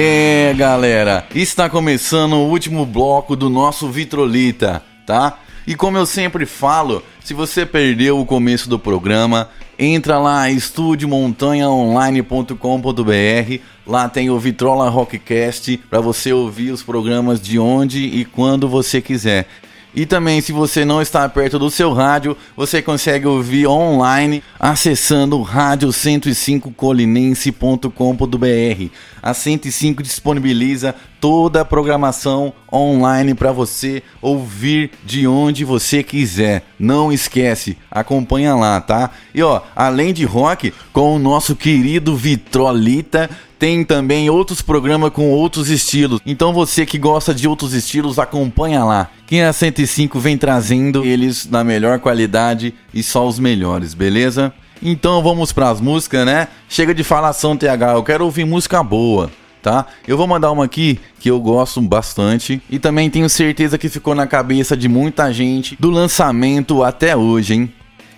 É, galera, está começando o último bloco do nosso Vitrolita, tá? E como eu sempre falo, se você perdeu o começo do programa, entra lá estudiomontanhaonline.com.br. Lá tem o Vitrola Rockcast para você ouvir os programas de onde e quando você quiser. E também, se você não está perto do seu rádio, você consegue ouvir online acessando rádio105colinense.com.br. A 105 disponibiliza toda a programação online para você ouvir de onde você quiser. Não esquece, acompanha lá, tá? E ó, além de rock, com o nosso querido Vitrolita, tem também outros programas com outros estilos. Então você que gosta de outros estilos, acompanha lá. Quem é a 105 vem trazendo eles na melhor qualidade e só os melhores, beleza? Então vamos para as músicas, né? Chega de falação TH, eu quero ouvir música boa tá? Eu vou mandar uma aqui que eu gosto bastante e também tenho certeza que ficou na cabeça de muita gente do lançamento até hoje, hein?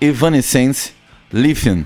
Evanescence Lithium.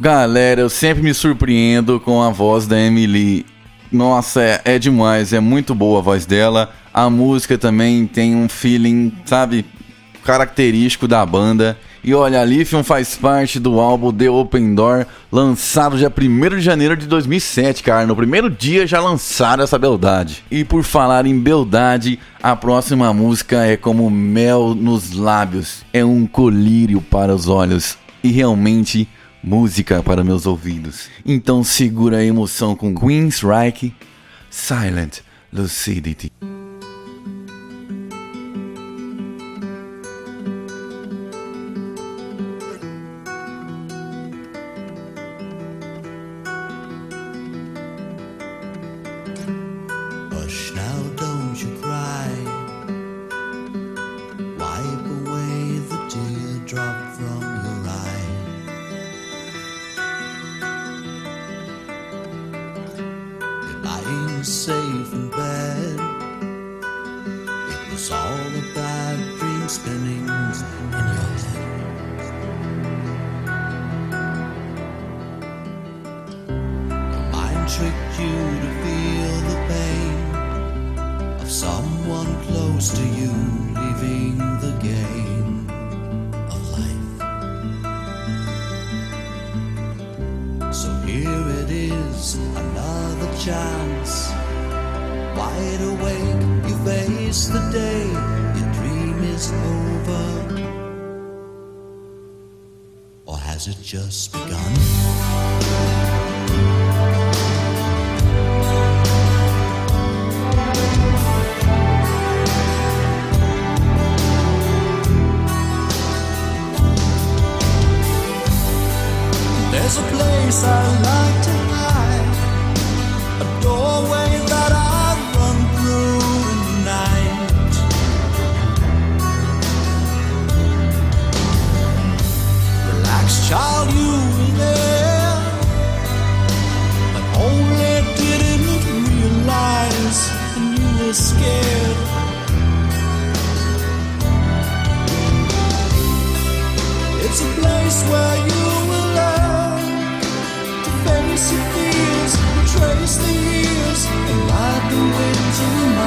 Galera, eu sempre me surpreendo com a voz da Emily. Nossa, é, é, demais, é muito boa a voz dela. A música também tem um feeling, sabe? característico da banda. E olha, a Lithium faz parte do álbum The Open Door, lançado dia 1 de janeiro de 2007, cara. No primeiro dia já lançaram essa beldade. E por falar em beldade, a próxima música é como mel nos lábios. É um colírio para os olhos. E realmente, música para meus ouvidos. Então segura a emoção com Queen's Reich, Silent Lucidity. Safe in bed. It was all a bad dream spinning in your head. Your mind tricked you to feel the pain of someone close to you leaving the game of life. So here it is, another chance. Wide awake, you face the day, your dream is over. Or has it just begun? There's a place I like to hide, scared. It's a place where you will learn to face your fears, trace the years, and ride the winds of your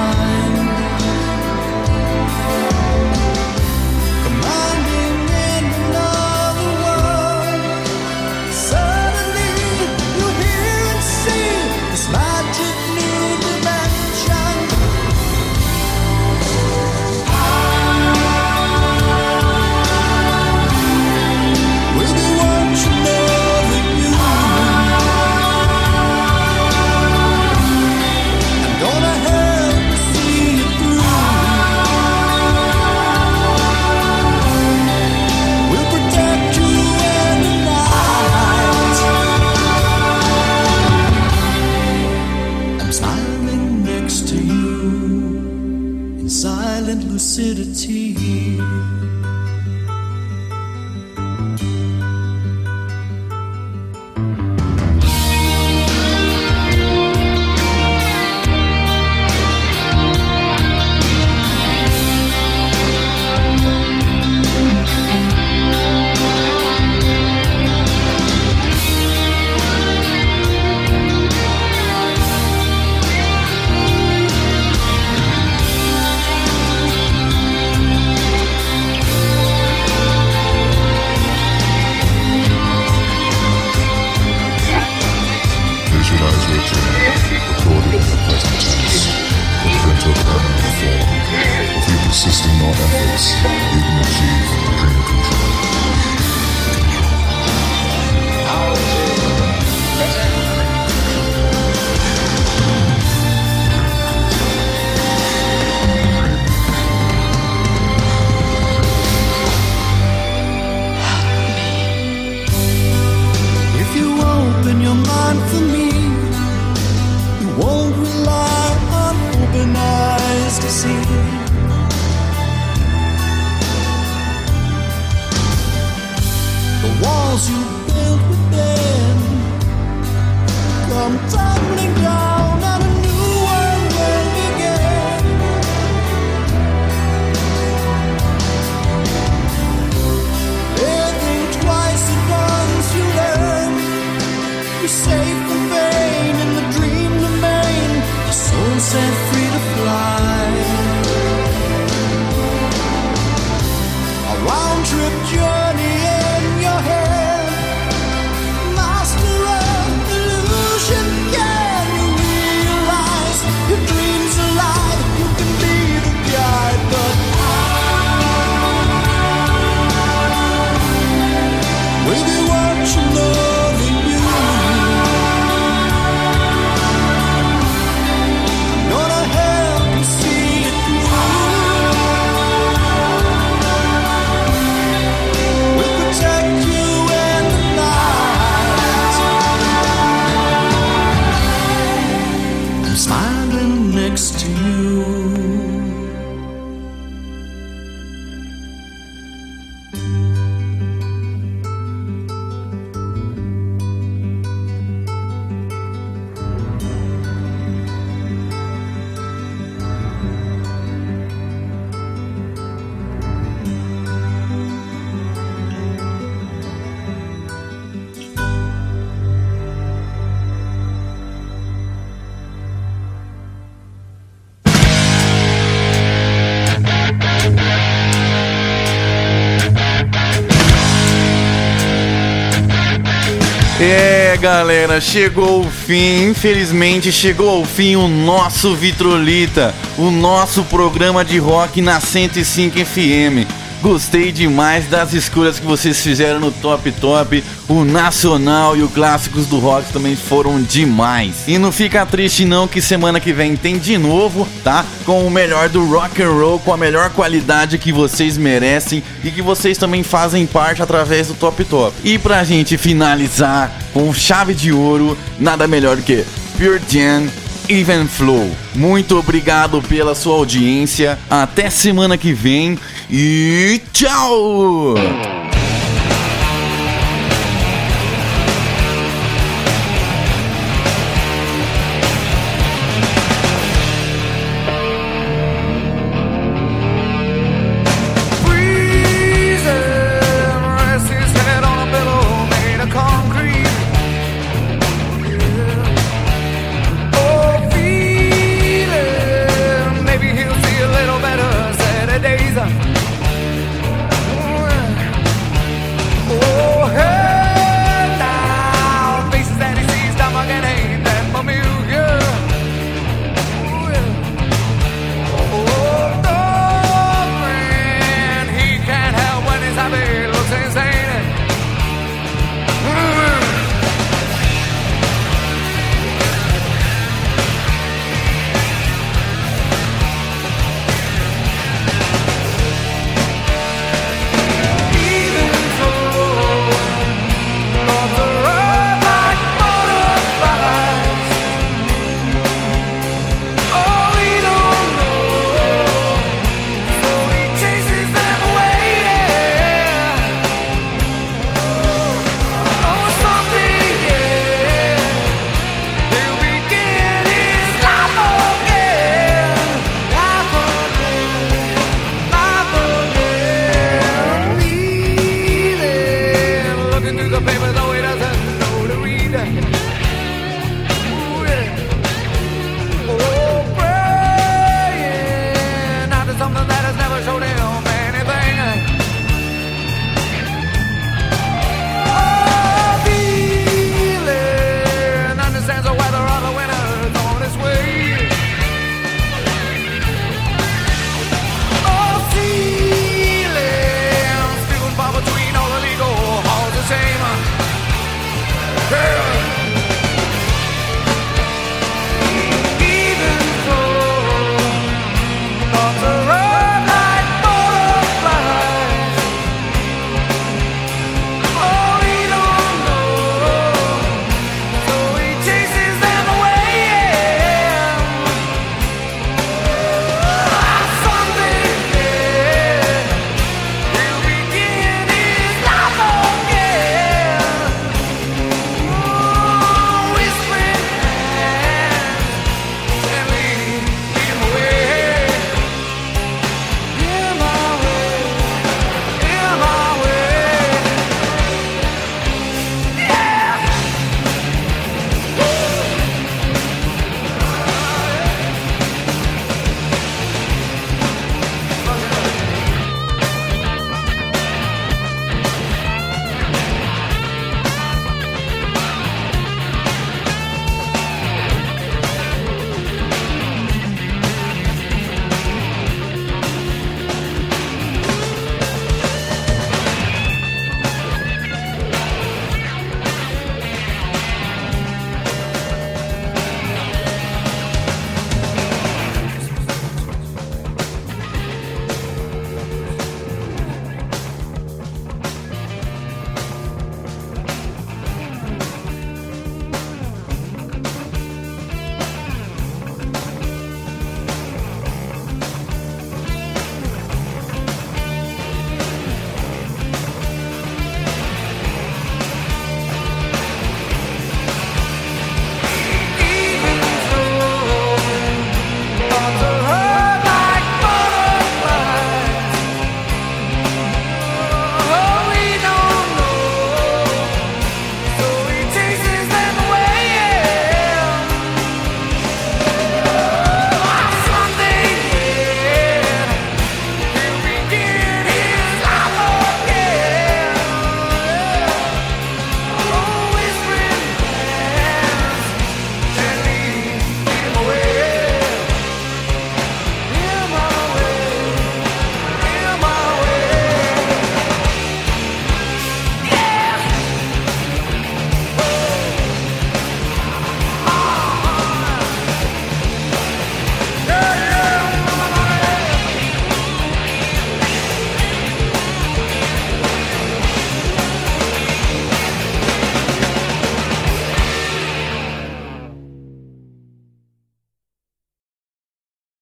your efforts, you can walls you built within come tumbling down, and a new world will begin. Living twice at once, you learn. You're safe from pain in the dream domain. Your soul set free to fly. smiling galera, chegou o fim. Infelizmente, chegou ao fim o nosso Vitrolita, o nosso programa de rock na 105 FM. Gostei demais das escolhas que vocês fizeram no Top Top. O nacional e o clássicos do rock também foram demais. E não fica triste não que semana que vem tem de novo, tá? Com o melhor do rock and roll, com a melhor qualidade que vocês merecem e que vocês também fazem parte através do Top Top. E pra gente finalizar com chave de ouro, nada melhor do que Pure Jam Even Flow. Muito obrigado pela sua audiência. Até semana que vem e tchau!